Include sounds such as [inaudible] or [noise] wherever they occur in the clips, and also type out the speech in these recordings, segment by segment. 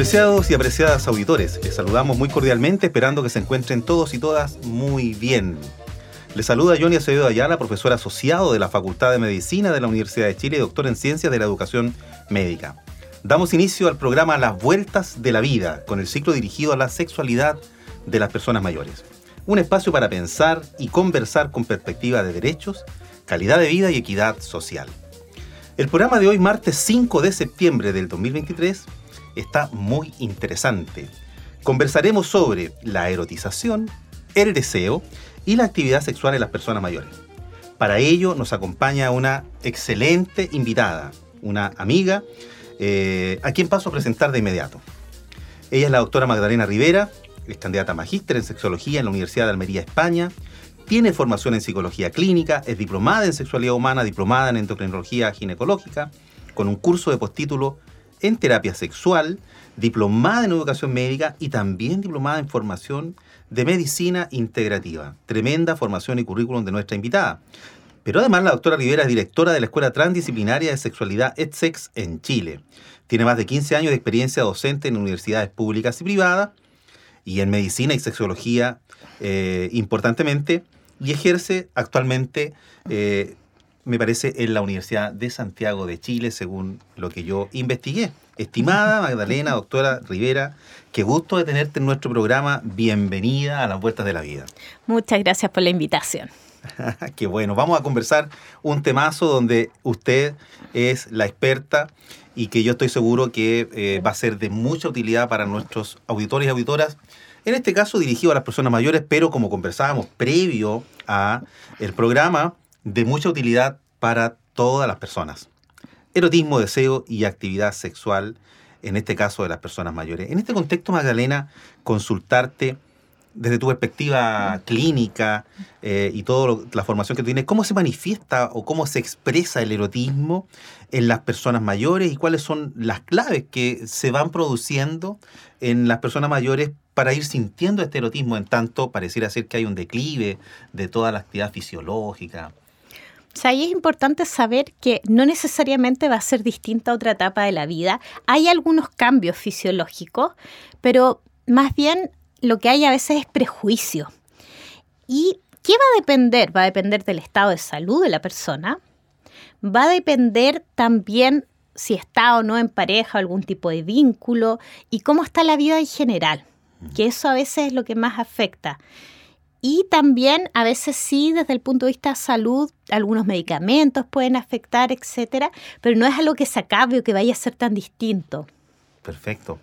Apreciados y apreciadas auditores, les saludamos muy cordialmente esperando que se encuentren todos y todas muy bien. Les saluda Johnny Acevedo Ayala, profesor asociado de la Facultad de Medicina de la Universidad de Chile y doctor en Ciencias de la Educación Médica. Damos inicio al programa Las Vueltas de la Vida, con el ciclo dirigido a la sexualidad de las personas mayores. Un espacio para pensar y conversar con perspectiva de derechos, calidad de vida y equidad social. El programa de hoy, martes 5 de septiembre del 2023, está muy interesante. Conversaremos sobre la erotización, el deseo y la actividad sexual en las personas mayores. Para ello nos acompaña una excelente invitada, una amiga, eh, a quien paso a presentar de inmediato. Ella es la doctora Magdalena Rivera, es candidata magíster en sexología en la Universidad de Almería, España, tiene formación en psicología clínica, es diplomada en sexualidad humana, diplomada en endocrinología ginecológica, con un curso de postítulo en terapia sexual, diplomada en educación médica y también diplomada en formación de medicina integrativa. Tremenda formación y currículum de nuestra invitada. Pero además la doctora Rivera es directora de la Escuela Transdisciplinaria de Sexualidad EdSex en Chile. Tiene más de 15 años de experiencia docente en universidades públicas y privadas y en medicina y sexología eh, importantemente y ejerce actualmente eh, me parece, en la Universidad de Santiago de Chile, según lo que yo investigué. Estimada [laughs] Magdalena, doctora Rivera, qué gusto de tenerte en nuestro programa. Bienvenida a las Vueltas de la Vida. Muchas gracias por la invitación. [laughs] qué bueno. Vamos a conversar un temazo donde usted es la experta y que yo estoy seguro que eh, va a ser de mucha utilidad para nuestros auditores y auditoras. En este caso dirigido a las personas mayores, pero como conversábamos previo a el programa, de mucha utilidad para todas las personas. Erotismo, deseo y actividad sexual, en este caso de las personas mayores. En este contexto, Magdalena, consultarte desde tu perspectiva clínica eh, y toda la formación que tienes, ¿cómo se manifiesta o cómo se expresa el erotismo en las personas mayores y cuáles son las claves que se van produciendo en las personas mayores para ir sintiendo este erotismo en tanto pareciera ser que hay un declive de toda la actividad fisiológica? O sea, ahí es importante saber que no necesariamente va a ser distinta a otra etapa de la vida. Hay algunos cambios fisiológicos, pero más bien lo que hay a veces es prejuicio. ¿Y qué va a depender? Va a depender del estado de salud de la persona. Va a depender también si está o no en pareja, algún tipo de vínculo y cómo está la vida en general, que eso a veces es lo que más afecta. Y también a veces sí, desde el punto de vista de salud, algunos medicamentos pueden afectar, etcétera, pero no es algo que se acabe o que vaya a ser tan distinto. Perfecto.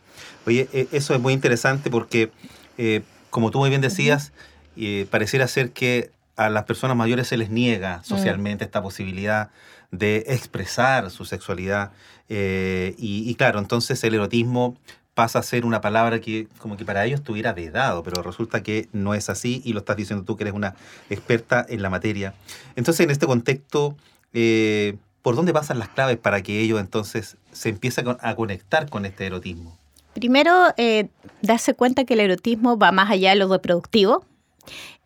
Oye, e, eso es muy interesante porque, eh, como tú muy bien decías, eh, pareciera ser que a las personas mayores se les niega mm. socialmente esta posibilidad de expresar su sexualidad. Eh, y, y, claro, entonces el erotismo pasa a ser una palabra que como que para ellos estuviera vedado, pero resulta que no es así y lo estás diciendo tú que eres una experta en la materia. Entonces, en este contexto, eh, ¿por dónde pasan las claves para que ellos entonces se empiecen a conectar con este erotismo? Primero, eh, darse cuenta que el erotismo va más allá de lo reproductivo.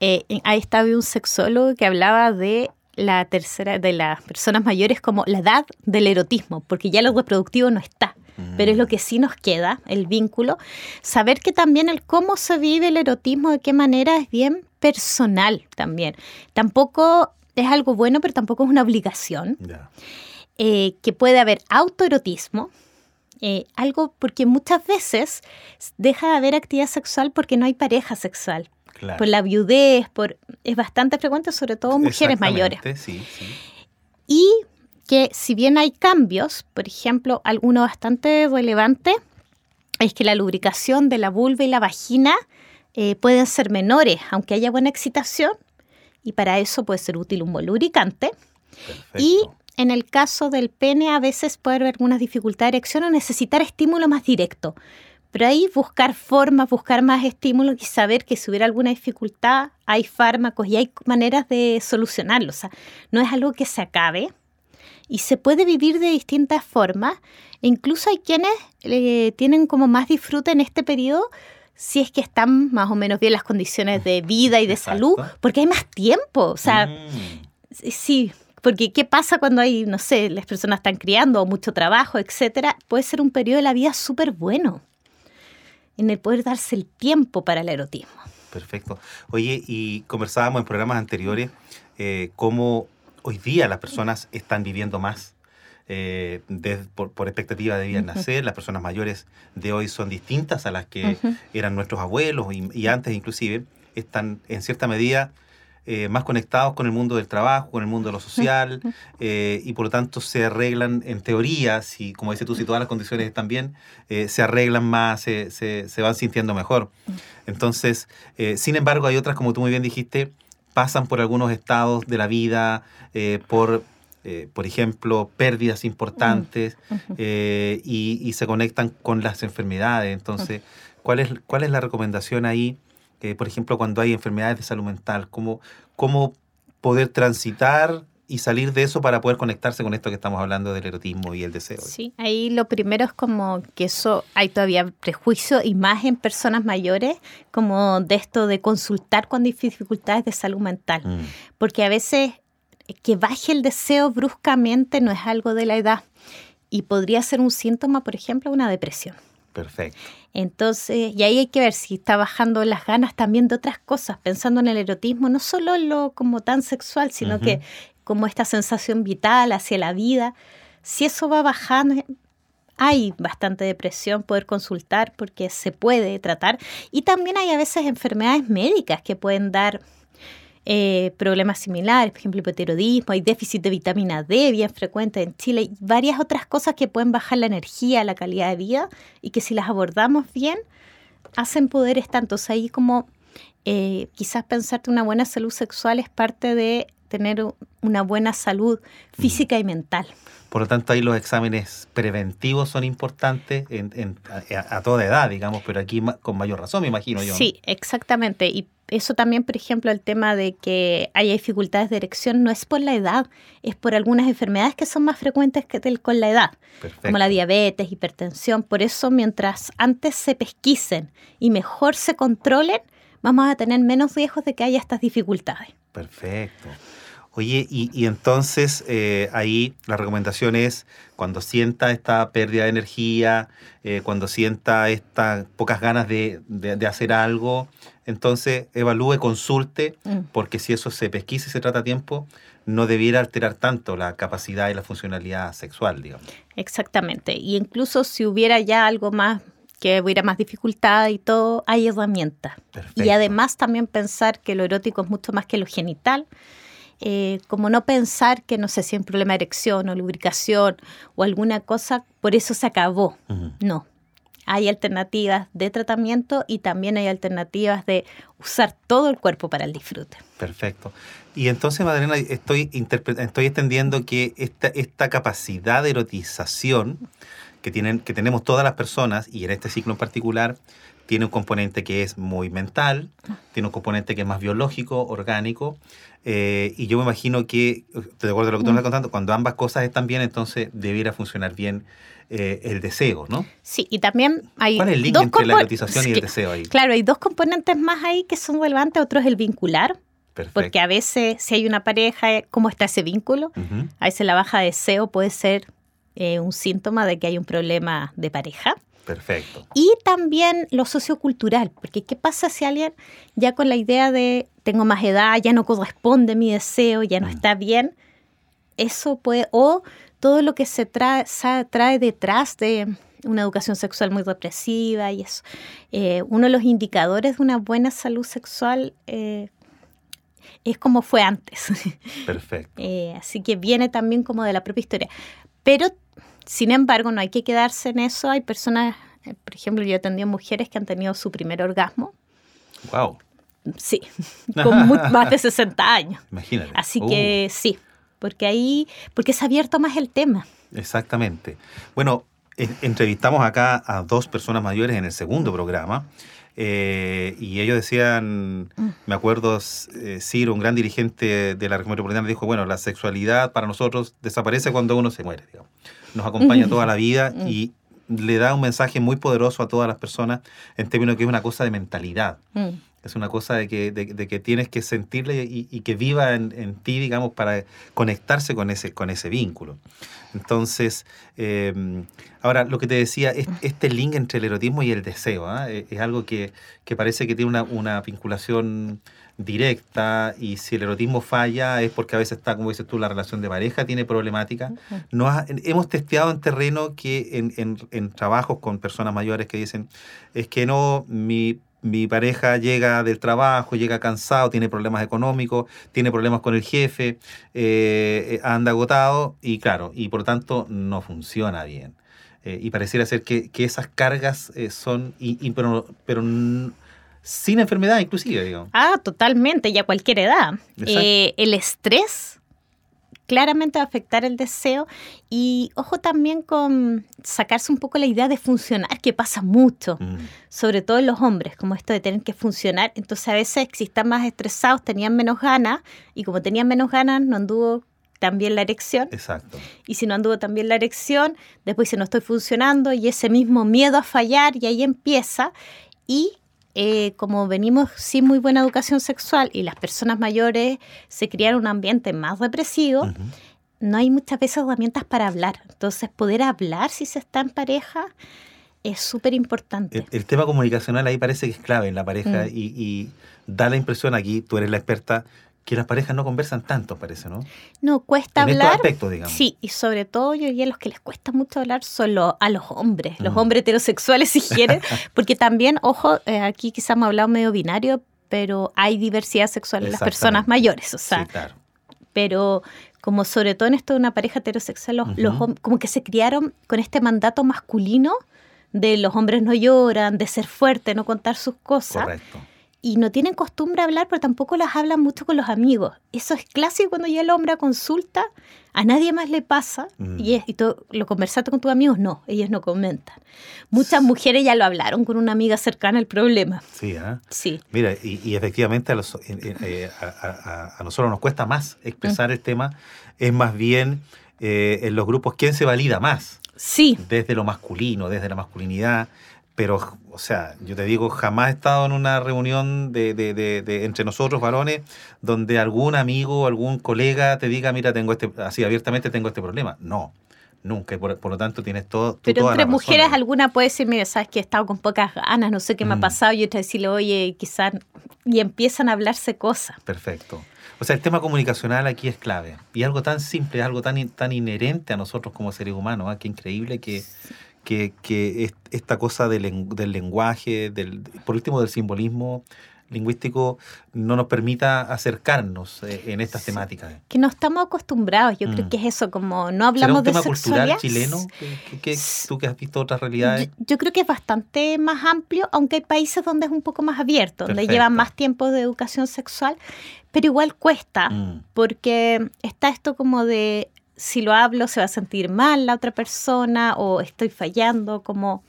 Eh, ahí estaba un sexólogo que hablaba de la tercera de las personas mayores como la edad del erotismo, porque ya lo reproductivo no está pero es lo que sí nos queda, el vínculo. Saber que también el cómo se vive el erotismo, de qué manera es bien personal también. Tampoco es algo bueno, pero tampoco es una obligación. Eh, que puede haber autoerotismo, eh, algo porque muchas veces deja de haber actividad sexual porque no hay pareja sexual. Por la viudez, por, es bastante frecuente, sobre todo mujeres mayores. Sí, sí. Y que si bien hay cambios, por ejemplo, alguno bastante relevante es que la lubricación de la vulva y la vagina eh, pueden ser menores, aunque haya buena excitación, y para eso puede ser útil un buen lubricante. Y en el caso del pene a veces puede haber algunas dificultades de erección o necesitar estímulo más directo. Pero ahí buscar formas, buscar más estímulos y saber que si hubiera alguna dificultad, hay fármacos y hay maneras de solucionarlo. O sea, no es algo que se acabe y se puede vivir de distintas formas. E incluso hay quienes eh, tienen como más disfrute en este periodo si es que están más o menos bien las condiciones de vida y de salud, porque hay más tiempo. O sea, mm. sí, porque ¿qué pasa cuando hay, no sé, las personas están criando o mucho trabajo, etcétera? Puede ser un periodo de la vida súper bueno en el poder darse el tiempo para el erotismo. Perfecto. Oye, y conversábamos en programas anteriores eh, cómo hoy día las personas están viviendo más eh, por, expectativa de vida nacer. Las personas mayores de hoy son distintas a las que eran nuestros abuelos y, antes inclusive. Están en cierta medida eh, más conectados con el mundo del trabajo, con el mundo de lo social, eh, y por lo tanto se arreglan en teoría, si, como dices tú, si todas las condiciones están bien, eh, se arreglan más, se, se, van sintiendo mejor. Entonces, sin embargo, hay otras, como tú muy bien dijiste, pasan por algunos estados de la vida, por por ejemplo, pérdidas importantes y, y, se conectan con las enfermedades. Entonces, ¿cuál es, cuál es la recomendación ahí por ejemplo, cuando hay enfermedades de salud mental, cómo, cómo poder transitar y salir de eso para poder conectarse con esto que estamos hablando del erotismo y el deseo. Sí, ahí lo primero es como que eso hay todavía prejuicio y más en personas mayores, como de esto de consultar con dificultades de salud mental, mm. porque a veces que baje el deseo bruscamente no es algo de la edad y podría ser un síntoma, por ejemplo, una depresión. Perfecto. Entonces, y ahí hay que ver si está bajando las ganas también de otras cosas, pensando en el erotismo, no solo lo como tan sexual, sino que como esta sensación vital hacia la vida. Si eso va bajando, hay bastante depresión, poder consultar porque se puede tratar. Y también hay a veces enfermedades médicas que pueden dar eh, problemas similares, por ejemplo, hipotiroidismo, hay déficit de vitamina D bien frecuente en Chile, y varias otras cosas que pueden bajar la energía, la calidad de vida, y que si las abordamos bien, hacen poderes tantos. Ahí como eh, quizás pensarte una buena salud sexual es parte de tener una buena salud física y mental. Por lo tanto, ahí los exámenes preventivos son importantes a, toda edad, digamos, pero aquí con mayor razón, me imagino yo. Sí, exactamente. Y eso también, por ejemplo, el tema de que haya dificultades de erección no es por la edad, es por algunas enfermedades que son más frecuentes que con la edad, como la diabetes, hipertensión. Por eso, mientras antes se pesquisen y mejor se controlen, vamos a tener menos riesgos de que haya estas dificultades. Perfecto. Oye, y, entonces eh, ahí la recomendación es cuando sienta esta pérdida de energía, eh, cuando sienta estas pocas ganas de, hacer algo, entonces evalúe, consulte, mm. porque si eso se pesquisa y se trata a tiempo, no debiera alterar tanto la capacidad y la funcionalidad sexual, digamos. Exactamente. Y incluso si hubiera ya algo más que hubiera más dificultad y todo, hay herramientas. Y además también pensar que lo erótico es mucho más que lo genital eh, como no pensar que, no sé si hay un problema de erección o lubricación o alguna cosa, por eso se acabó. No. Hay alternativas de tratamiento y también hay alternativas de usar todo el cuerpo para el disfrute. Perfecto. Y entonces, Madalena, estoy, estoy entendiendo que esta, esta capacidad de erotización que, tienen, que tenemos todas las personas, y en este ciclo en particular, tiene un componente que es muy mental, tiene un componente que es más biológico, orgánico, eh, y yo me imagino que, de acuerdo a lo que tú me estás contando, cuando ambas cosas están bien, entonces debiera funcionar bien eh, el deseo, ¿no? Sí, y también hay... ¿Cuál es el link entre la erotización y el deseo ahí? Claro, hay dos componentes más ahí que son relevantes, otro es el vincular, Porque a veces si hay una pareja, ¿cómo está ese vínculo? A veces la baja de deseo puede ser eh, un síntoma de que hay un problema de pareja. Perfecto. Y también lo sociocultural, porque ¿qué pasa si alguien ya con la idea de tengo más edad, ya no corresponde mi deseo, ya no mm. está bien? Eso puede, o todo lo que se trae, se trae detrás de una educación sexual muy represiva y eso. Eh, uno de los indicadores de una buena salud sexual eh, es como fue antes. [laughs] Perfecto. Eh, así que viene también como de la propia historia. Pero sin embargo, no hay que quedarse en eso. Hay personas, eh, por ejemplo, yo he atendido mujeres que han tenido su primer orgasmo. Wow. Sí, [laughs] con más de 60 años. Imagínate. Así que uh. sí, porque ahí, porque se ha abierto más el tema. Exactamente. Bueno, entrevistamos acá a dos personas mayores en el segundo programa. Eh, y ellos decían, mm. me acuerdo, eh, Ciro, un gran dirigente de la región metropolitana, dijo, bueno, la sexualidad para nosotros desaparece cuando uno se muere, Nos acompaña toda la vida mm. y le da un mensaje muy poderoso a todas las personas en términos de que es una cosa de mentalidad. Mm. Es una cosa de que, de, que tienes que sentirle y, que viva en, ti, digamos, para conectarse con ese, con ese vínculo. Entonces, em, ahora lo que te decía, este link entre el erotismo y el deseo, ¿ah? e, es, algo que, parece que tiene una, una, vinculación directa y si el erotismo falla es porque a veces está, como dices tú, la relación de pareja tiene problemática. No hemos testeado en terreno que en, en, en trabajos con personas mayores que dicen, es que no, mi mi pareja llega del trabajo, llega cansado, tiene problemas económicos, tiene problemas con el jefe, eh, anda agotado y claro, y por lo tanto no funciona bien. Eh, y pareciera ser que, esas cargas eh, son, y, pero, pero sin enfermedad inclusive, digo. Ah, totalmente, y a cualquier edad. el estrés claramente afectar el deseo y ojo también con sacarse un poco la idea de funcionar, que pasa mucho, mm. sobre todo en los hombres, como esto de tener que funcionar. Entonces a veces si están más estresados tenían menos ganas y como tenían menos ganas no anduvo también la erección. Exacto. Y si no anduvo también la erección, después dice no estoy funcionando y ese mismo miedo a fallar y ahí empieza. Y eh, como venimos sin muy buena educación sexual y las personas mayores se criaron un ambiente más represivo, no hay muchas veces herramientas para hablar. Entonces, poder hablar si se está en pareja es súper importante. El, tema comunicacional ahí parece que es clave en la pareja mm. y, y da la impresión aquí, tú eres la experta, que las parejas no conversan tanto, parece, ¿no? No, cuesta hablar. digamos. Sí, y sobre todo yo diría los que les cuesta mucho hablar son a los hombres, los mm. hombres heterosexuales si quieren, [laughs] porque también, ojo, eh, aquí quizás hemos hablado medio binario, pero hay diversidad sexual en las personas mayores, o sea, sí, claro. pero como sobre todo en esto de una pareja heterosexual, los, como que se criaron con este mandato masculino de los hombres no lloran, de ser fuerte, no contar sus cosas. Correcto y no tienen costumbre a hablar, pero tampoco las hablan mucho con los amigos. Eso es clásico cuando ya el hombre consulta, a nadie más le pasa, mm. y, es, y lo conversaste con tus amigos, no, ellos no comentan. Muchas mujeres ya lo hablaron con una amiga cercana el problema. Sí, ¿eh? Sí. Mira, y, efectivamente a, los, eh, a, nosotros nos cuesta más expresar mm. el tema, es más bien eh, en los grupos quién se valida más. Sí. Desde lo masculino, desde la masculinidad pero, o sea, yo te digo, jamás he estado en una reunión de, de, de, entre nosotros, varones, donde algún amigo o algún colega te diga, mira, tengo este, así abiertamente tengo este problema. No, nunca. Por, por lo tanto, tienes todo. Pero entre mujeres, alguna puede decir, mira, sabes que he estado con pocas ganas, no sé qué me ha mm. pasado, y otra decirle, oye, quizás. Y empiezan a hablarse cosas. Perfecto. O sea, el tema comunicacional aquí es clave. Y algo tan simple, algo tan, tan inherente a nosotros como seres humanos. ¿ah? Qué increíble que que, que esta cosa del, del lenguaje, del, por último del simbolismo lingüístico, no nos permita acercarnos eh, en estas temáticas. Que no estamos acostumbrados, yo creo mm. que es eso, como no hablamos un de tema cultural chileno? tú que has visto otras realidades. Yo, creo que es bastante más amplio, aunque hay países donde es un poco más abierto, donde llevan más tiempo de educación sexual, pero igual cuesta, mm. porque está esto como de si lo hablo se va a sentir mal la otra persona o estoy fallando, como,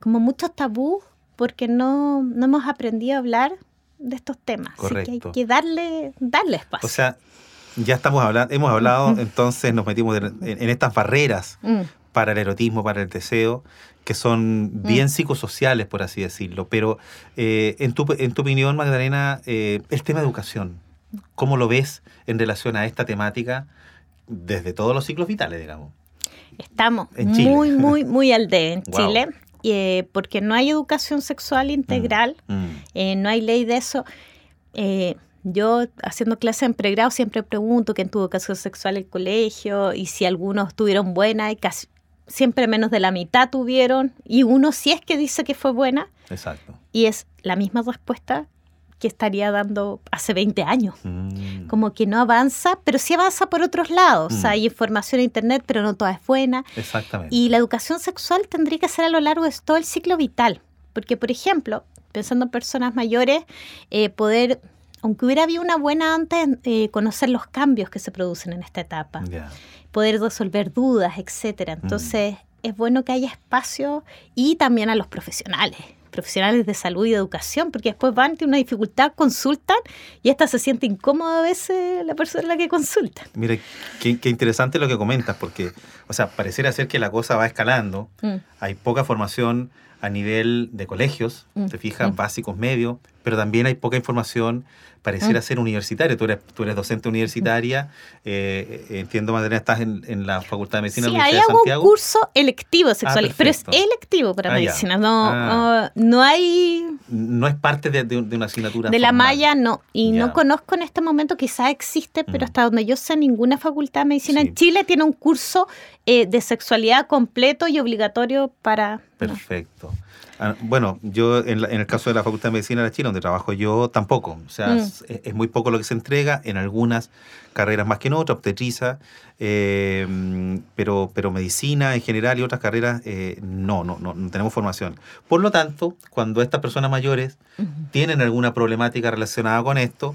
como muchos tabús porque no, no hemos aprendido a hablar de estos temas. Así que hay que darle, darle espacio. O sea, ya estamos hablando, hemos hablado, entonces nos metimos en, estas barreras mm. para el erotismo, para el deseo, que son bien mm. psicosociales, por así decirlo. Pero eh, en, tu, en tu opinión, Magdalena, eh, el tema de educación, ¿cómo lo ves en relación a esta temática? Desde todos los ciclos vitales, digamos. Estamos muy, muy, muy al de en [laughs] Chile. Eh, porque no hay educación sexual integral, mm, mm. Eh, no hay ley de eso. Eh, yo haciendo clases en pregrado siempre pregunto quién tuvo educación sexual en el colegio y si algunos tuvieron buena y casi siempre menos de la mitad tuvieron y uno sí es que dice que fue buena. Exacto. Y es la misma respuesta que estaría dando hace 20 años. Mm. Como que no avanza, pero sí avanza por otros lados. Mm. hay información en Internet, pero no toda es buena. Exactamente. Y la educación sexual tendría que ser a lo largo de todo el ciclo vital. Porque, por ejemplo, pensando en personas mayores, eh, poder aunque hubiera habido una buena antes, eh, conocer los cambios que se producen en esta etapa, poder resolver dudas, etcétera. Mm. Entonces, es bueno que haya espacio y también a los profesionales, profesionales de salud y de educación, porque después van, tienen una dificultad, consultan y esta se siente incómoda a veces la persona a la que consulta. Mira, qué, qué interesante lo que comentas, porque, o sea, pareciera ser que la cosa va escalando. Mm. Hay poca formación a nivel de colegios, Mm, te fijas, mm. básicos, medios, pero también hay poca información, pareciera Mm. ser universitaria. Tú eres, tú eres docente universitaria, eh, eh, entiendo, Madalena, estás en, en la Facultad de Medicina de Sí, la ahí Universidad de hago un Santiago. curso electivo sexual, pero es electivo para Ah, medicina, no, Ah. no, no hay No es parte de, de- de una asignatura de la malla, no. Y Ya. no conozco en este momento, quizás existe, pero hasta donde yo sé, ninguna facultad de medicina Sí. en Chile tiene un curso eh, de sexualidad completo y obligatorio para... Perfecto. Ah, Bueno, yo en, la- en el caso de la Facultad de Medicina de Chile, donde trabajo yo, tampoco. O sea, Mm. es, es muy poco lo que se entrega, en algunas carreras más que en otras, obstetriza, eh, pero, pero medicina en general y otras carreras, eh, no, no, no, no tenemos formación. Por lo tanto, cuando estas personas mayores tienen alguna problemática relacionada con esto,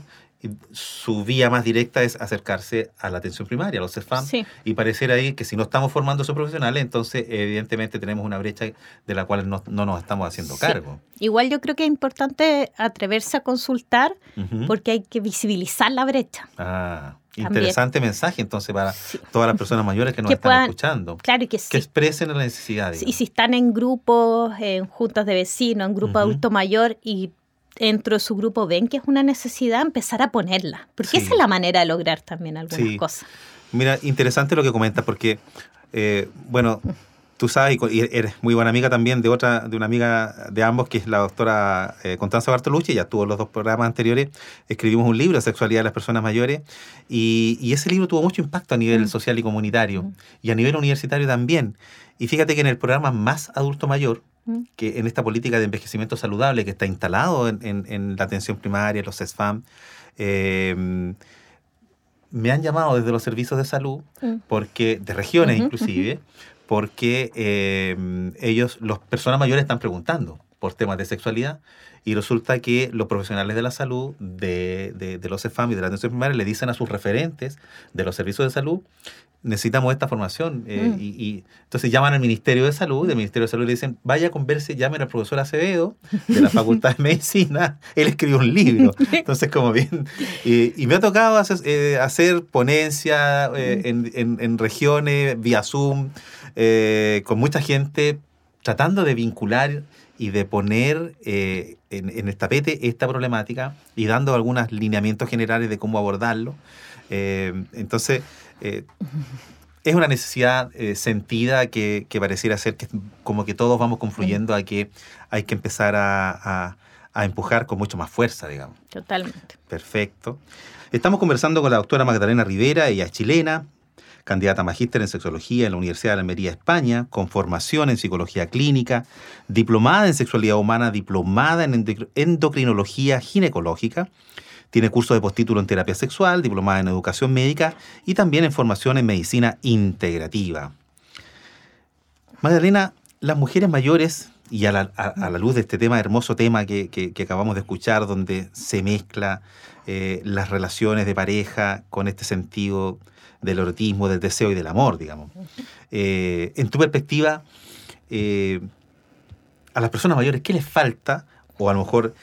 su vía más directa es acercarse a la atención primaria, a los CEFAM, Sí. y pareciera ahí que si no estamos formando esos profesionales, entonces evidentemente tenemos una brecha de la cual no, no nos estamos haciendo Sí. cargo. Igual yo creo que es importante atreverse a consultar porque hay que visibilizar la brecha. Ah, También. interesante mensaje entonces para Sí. todas las personas mayores que nos Que están puedan- escuchando. Claro que Que sí. expresen la necesidad. Y si están en grupos, en juntas de vecinos, en grupo Ujú. adulto mayor y dentro de su grupo ven que es una necesidad, empezar a ponerla. Porque Sí. esa es la manera de lograr también algunas Sí. cosas. Mira, interesante lo que comentas porque, eh, bueno, tú sabes, y eres muy buena amiga también de otra, de una amiga de ambos, que es la doctora eh, Constanza Bartolucci, ya tuvo los dos programas anteriores, escribimos un libro, Sexualidad de las Personas Mayores, y, y ese libro tuvo mucho impacto a nivel Mm. social y comunitario, Mm. y a nivel universitario también. Y fíjate que en el programa Más Adulto Mayor. Que en esta política de envejecimiento saludable que está instalado en, en- en la atención primaria, los CESFAM, eh, me han llamado desde los servicios de salud, porque de regiones inclusive, porque eh, ellos, las personas mayores están preguntando por temas de sexualidad y resulta que los profesionales de la salud, de, de, de los CEFAM y de la atención primaria, le dicen a sus referentes de los servicios de salud, necesitamos esta formación. eh, Mm. y, y entonces llaman al Ministerio de Salud, del Ministerio de Salud le dicen, vaya, converse, llamen al profesor Acevedo de la Facultad de [laughs] Medicina, él escribió un libro. [laughs] Entonces, como bien, y, y me ha tocado hacer, eh, hacer ponencia eh, en, en- en regiones, vía Zoom, eh, con mucha gente, tratando de vincular y de poner eh, en, en el tapete esta problemática y dando algunos lineamientos generales de cómo abordarlo. Eh, entonces, eh, es una necesidad sentida que, que pareciera ser que como que todos vamos confluyendo a que hay que empezar a, a- a empujar con mucho más fuerza, digamos. Totalmente. Perfecto. Estamos conversando con la doctora Magdalena Rivera, ella es chilena, candidata magíster en sexología en la Universidad de Almería, España, con formación en psicología clínica, diplomada en sexualidad humana, diplomada en endocr- endocrinología ginecológica. Tiene curso de postítulo en terapia sexual, diplomada en educación médica y también en formación en medicina integrativa. Magdalena, las mujeres mayores, y a la, luz de este tema, hermoso tema que acabamos de escuchar, donde se mezcla eh, las relaciones de pareja con este sentido del erotismo, del deseo y del amor, digamos. Eh, en tu perspectiva, eh, a las personas mayores, ¿qué les falta? O a lo mejor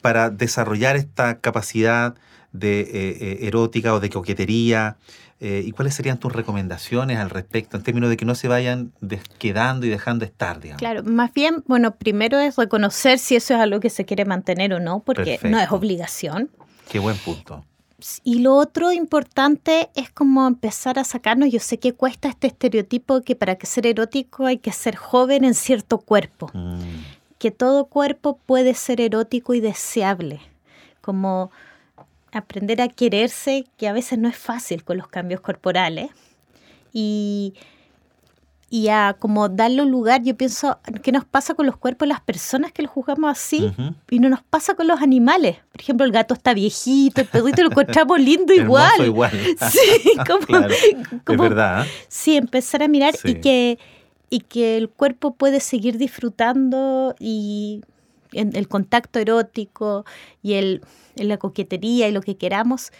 para desarrollar esta capacidad de eh, erótica o de coquetería, eh, ¿y cuáles serían tus recomendaciones al respecto en términos de que no se vayan quedando y dejando estar, digamos? Claro, más bien, bueno, primero es reconocer si eso es algo que se quiere mantener o no, porque no es obligación. Qué buen punto. Y lo otro importante es como empezar a sacarnos, yo sé que cuesta este estereotipo que para que ser erótico hay que ser joven en cierto cuerpo, Mm, que todo cuerpo puede ser erótico y deseable, como aprender a quererse, que a veces no es fácil con los cambios corporales, y, y a como darle un lugar, yo pienso, ¿qué nos pasa con los cuerpos de las personas que los juzgamos así? Y no nos pasa con los animales. Por ejemplo, el gato está viejito, el perrito lo encontramos lindo [laughs] igual. Igual. [laughs] Sí, como, Claro, como- es verdad. ¿eh? sí, empezar a mirar Sí. y que y que el cuerpo puede seguir disfrutando y el contacto erótico y el, la coquetería y lo que queramos,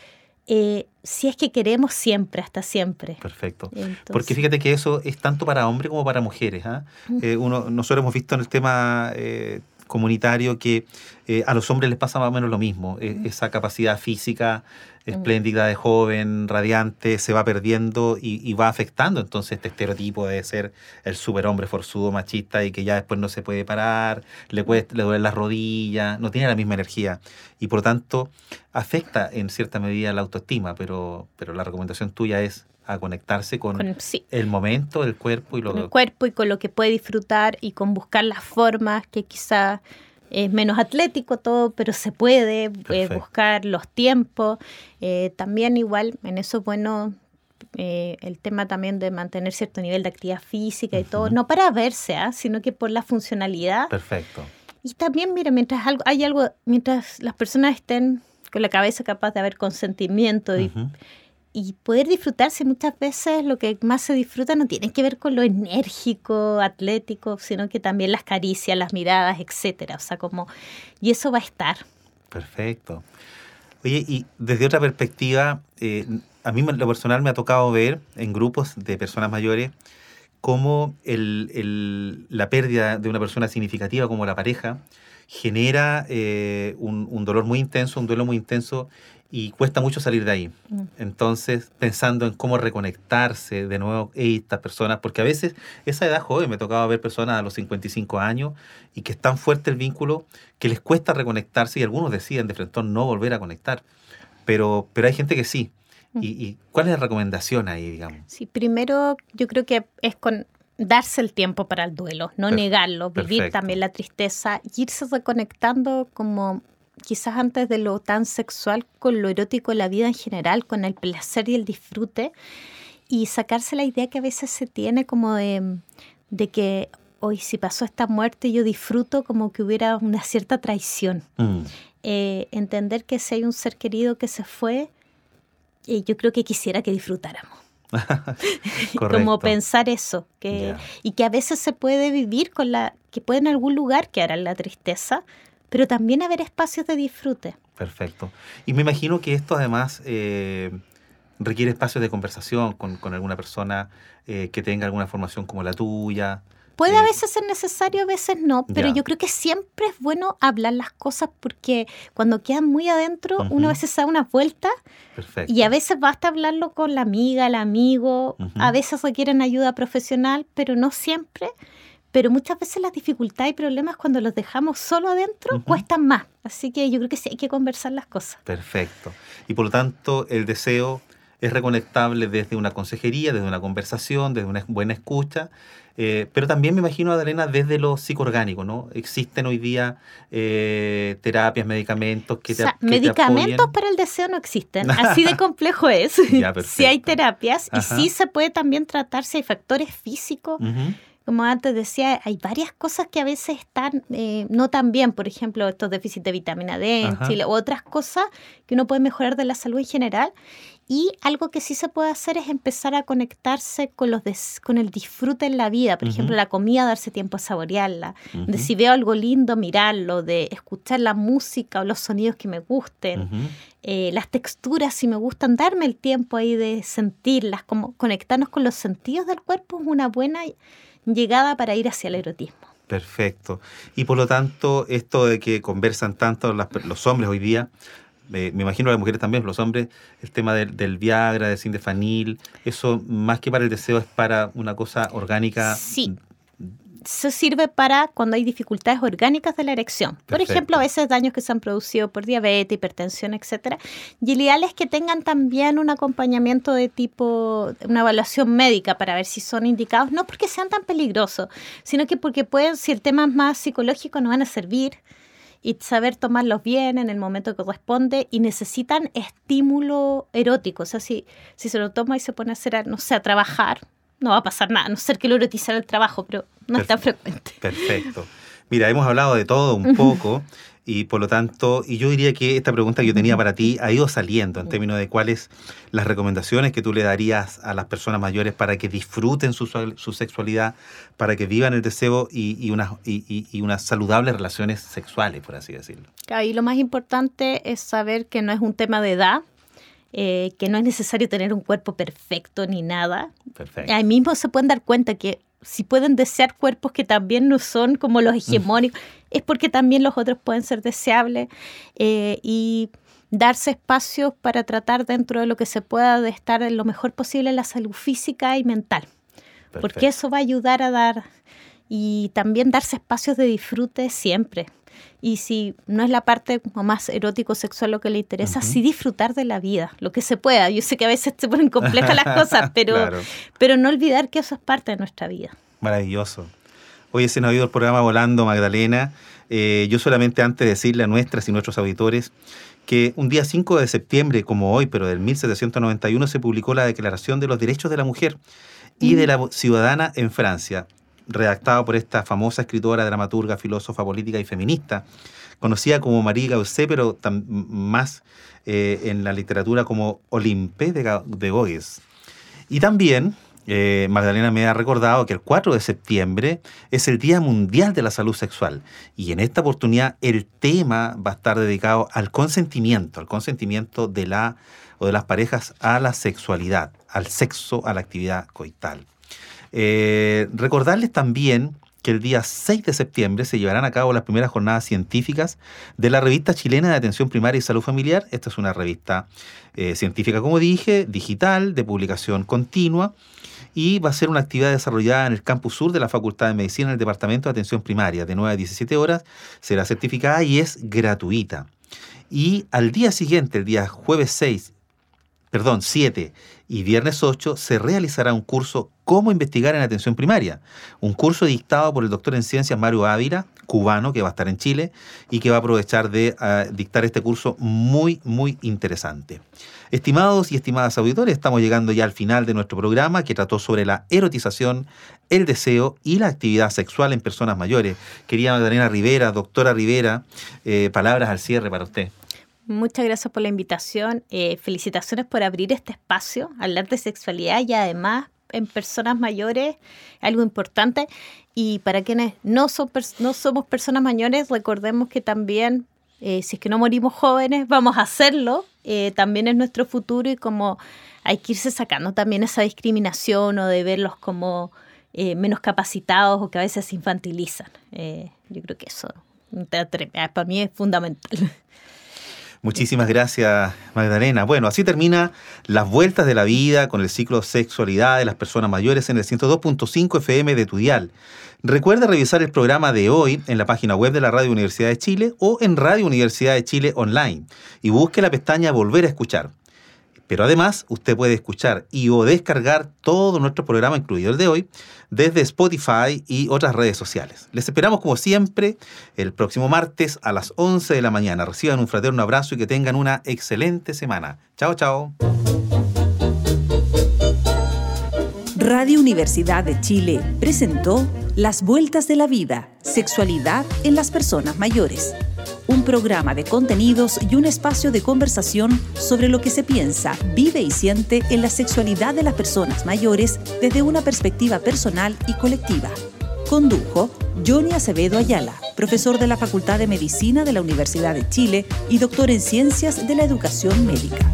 eh, si es que queremos siempre, hasta siempre. Perfecto. Porque fíjate que eso es tanto para hombres como para mujeres. ¿ah? Eh, uno, nosotros hemos visto en el tema eh, comunitario que eh, a los hombres les pasa más o menos lo mismo. E, esa capacidad física espléndida de joven, radiante, se va perdiendo y, va afectando entonces este estereotipo de ser el superhombre forzudo, machista y que ya después no se puede parar, le, puede, le duelen las rodillas, no tiene la misma energía. Y por tanto afecta en cierta medida la autoestima, pero, pero la recomendación tuya es a conectarse con, el momento, el cuerpo y lo el cuerpo y con lo que puede disfrutar y con buscar las formas que quizá es menos atlético todo, pero se puede buscar los tiempos. Eh, también igual en eso es bueno eh, el tema también de mantener cierto nivel de actividad física y todo, no para verse, ¿ah? sino que por la funcionalidad. Perfecto. Y también, mira, mientras algo, hay algo, mientras las personas estén con la cabeza capaz de haber consentimiento y y poder disfrutarse muchas veces lo que más se disfruta no tiene que ver con lo enérgico, atlético, sino que también las caricias, las miradas, etcétera. O sea, como y eso va a estar. Perfecto. Oye, y desde otra perspectiva, eh, a mí lo personal me ha tocado ver en grupos de personas mayores cómo el, la pérdida de una persona significativa como la pareja genera eh, un, un, dolor muy intenso, un duelo muy intenso y cuesta mucho salir de ahí. Mm. Entonces, pensando en cómo reconectarse de nuevo estas personas, porque a veces esa edad joven, me tocaba ver personas a los 55 años y que es tan fuerte el vínculo que les cuesta reconectarse y algunos deciden de frente no volver a conectar. Pero, pero hay gente que sí. Mm. ¿Y, cuál es la recomendación ahí, digamos? Sí, primero yo creo que es con darse el tiempo para el duelo, no negarlo, vivir también la tristeza, irse reconectando como quizás antes de lo tan sexual, con lo erótico la vida en general, con el placer y el disfrute, y sacarse la idea que a veces se tiene como de, que hoy si pasó esta muerte yo disfruto como que hubiera una cierta traición. Mm. Eh, entender que si hay un ser querido que se fue, eh, yo creo que quisiera que disfrutáramos. [laughs] como pensar eso, que, y que a veces se puede vivir con la, que puede en algún lugar quedar la tristeza, pero también haber espacios de disfrute. Perfecto. Y me imagino que esto además eh, requiere espacios de conversación con, alguna persona eh, que tenga alguna formación como la tuya. Puede a veces ser necesario, a veces no, pero yo creo que siempre es bueno hablar las cosas porque cuando quedan muy adentro, uno a veces da una vuelta y a veces basta hablarlo con la amiga, el amigo, a veces requieren ayuda profesional, pero no siempre pero muchas veces las dificultades y problemas cuando los dejamos solo adentro cuestan más. Así que yo creo que sí hay que conversar las cosas. Perfecto. Y por lo tanto, el deseo es reconectable desde una consejería, desde una conversación, desde una buena escucha, eh, pero también me imagino, Adriana, desde lo psicoorgánico, ¿no? Existen hoy día eh, terapias, medicamentos que te, o sea, Medicamentos para el deseo no existen, [laughs] así de complejo es. sí [laughs] hay terapias y sí se puede también tratar si hay factores físicos. Como antes decía, hay varias cosas que a veces están eh, no tan bien, por ejemplo, estos déficits de vitamina D en Chile, u otras cosas que uno puede mejorar de la salud en general. Y algo que sí se puede hacer es empezar a conectarse con, los con el disfrute en la vida. Por ejemplo, la comida, darse tiempo a saborearla. De si veo algo lindo, mirarlo. De escuchar la música o los sonidos que me gusten. Eh, las texturas, si me gustan, darme el tiempo ahí de sentirlas. Como conectarnos con los sentidos del cuerpo es una buena llegada para ir hacia el erotismo. Perfecto. Y por lo tanto, esto de que conversan tanto los hombres hoy día, me imagino las mujeres también, los hombres, el tema del, del Viagra, del Sindefanil, eso más que para el deseo es para una cosa orgánica sí se sirve para cuando hay dificultades orgánicas de la erección. Por ejemplo, a veces daños que se han producido por diabetes, hipertensión, etcétera. Y el ideal es que tengan también un acompañamiento de tipo, una evaluación médica para ver si son indicados, no porque sean tan peligrosos, sino que porque pueden, si el tema es más psicológico, no van a servir y saber tomarlos bien en el momento que corresponde y necesitan estímulo erótico. O sea, si, si se lo toma y se pone a hacer, no sé, a trabajar, no va a pasar nada, a no ser que lo erotizara el trabajo, pero no es tan frecuente. Perfecto. Mira, hemos hablado de todo un poco. Y por lo tanto, y yo diría que esta pregunta que yo tenía para ti ha ido saliendo en términos de cuáles las recomendaciones que tú le darías a las personas mayores para que disfruten su, su sexualidad, para que vivan el deseo y, y, unas, y, y, unas saludables relaciones sexuales, por así decirlo. Y lo más importante es saber que no es un tema de edad, eh, que no es necesario tener un cuerpo perfecto ni nada. Perfecto. Ahí mismo se pueden dar cuenta que si pueden desear cuerpos que también no son como los hegemónicos, es porque también los otros pueden ser deseables eh, y darse espacios para tratar dentro de lo que se pueda de estar lo mejor posible en la salud física y mental. Perfecto. Porque eso va a ayudar a dar y también darse espacios de disfrute siempre. Y si no es la parte como más erótico sexual lo que le interesa, uh -huh. sí disfrutar de la vida, lo que se pueda. Yo sé que a veces se ponen complejas las cosas, [laughs] pero, claro. pero no olvidar que eso es parte de nuestra vida. Maravilloso. Hoy se nos ha ido el programa volando, Magdalena. Eh, yo solamente antes de decirle a nuestras y nuestros auditores que un día 5 de septiembre, como hoy, pero del 1791, se publicó la Declaración de los Derechos de la Mujer y de la Ciudadana en Francia redactado por esta famosa escritora, dramaturga, filósofa, política y feminista, conocida como Marie Gausset, pero más eh, en la literatura como Olympe de, de Goyes. Y también eh, Magdalena me ha recordado que el 4 de septiembre es el Día Mundial de la Salud Sexual y en esta oportunidad el tema va a estar dedicado al consentimiento, al consentimiento de la o de las parejas a la sexualidad, al sexo, a la actividad coital. Eh, recordarles también que el día 6 de septiembre se llevarán a cabo las primeras jornadas científicas de la revista chilena de atención primaria y salud familiar. Esta es una revista eh, científica, como dije, digital, de publicación continua, y va a ser una actividad desarrollada en el campus sur de la Facultad de Medicina en el Departamento de Atención Primaria, de 9 a 17 horas, será certificada y es gratuita. Y al día siguiente, el día jueves 6, perdón, 7 y viernes 8 se realizará un curso Cómo investigar en atención primaria, un curso dictado por el doctor en ciencias Mario Ávila, cubano, que va a estar en Chile y que va a aprovechar de uh, dictar este curso muy, muy interesante. Estimados y estimadas auditores, estamos llegando ya al final de nuestro programa que trató sobre la erotización, el deseo y la actividad sexual en personas mayores. Querida Magdalena Rivera, doctora Rivera, eh, palabras al cierre para usted. Muchas gracias por la invitación. Eh, felicitaciones por abrir este espacio, hablar de sexualidad y además en personas mayores, algo importante. Y para quienes no, somos personas mayores, recordemos que también, eh, si es que no morimos jóvenes, vamos a hacerlo. Eh, también es nuestro futuro y como hay que irse sacando también esa discriminación o de verlos como eh, menos capacitados o que a veces se infantilizan. yo creo que eso para mí es fundamental. [laughs] Muchísimas gracias, Magdalena. Bueno, así termina las vueltas de la vida con el ciclo sexualidad de las personas mayores en el 102.5 FM de Tudial. Recuerda revisar el programa de hoy en la página web de la Radio Universidad de Chile o en Radio Universidad de Chile online y busque la pestaña Volver a escuchar. Pero además, usted puede escuchar y o descargar todo nuestro programa, incluido el de hoy, desde Spotify y otras redes sociales. Les esperamos como siempre el próximo martes a las 11 de la mañana. Reciban un fraterno abrazo y que tengan una excelente semana. Chao, chao. Radio Universidad de Chile presentó Las Vueltas de la Vida, Sexualidad en las Personas Mayores un programa de contenidos y un espacio de conversación sobre lo que se piensa, vive y siente en la sexualidad de las personas mayores desde una perspectiva personal y colectiva. Condujo Johnny Acevedo Ayala, profesor de la Facultad de Medicina de la Universidad de Chile y doctor en Ciencias de la Educación Médica.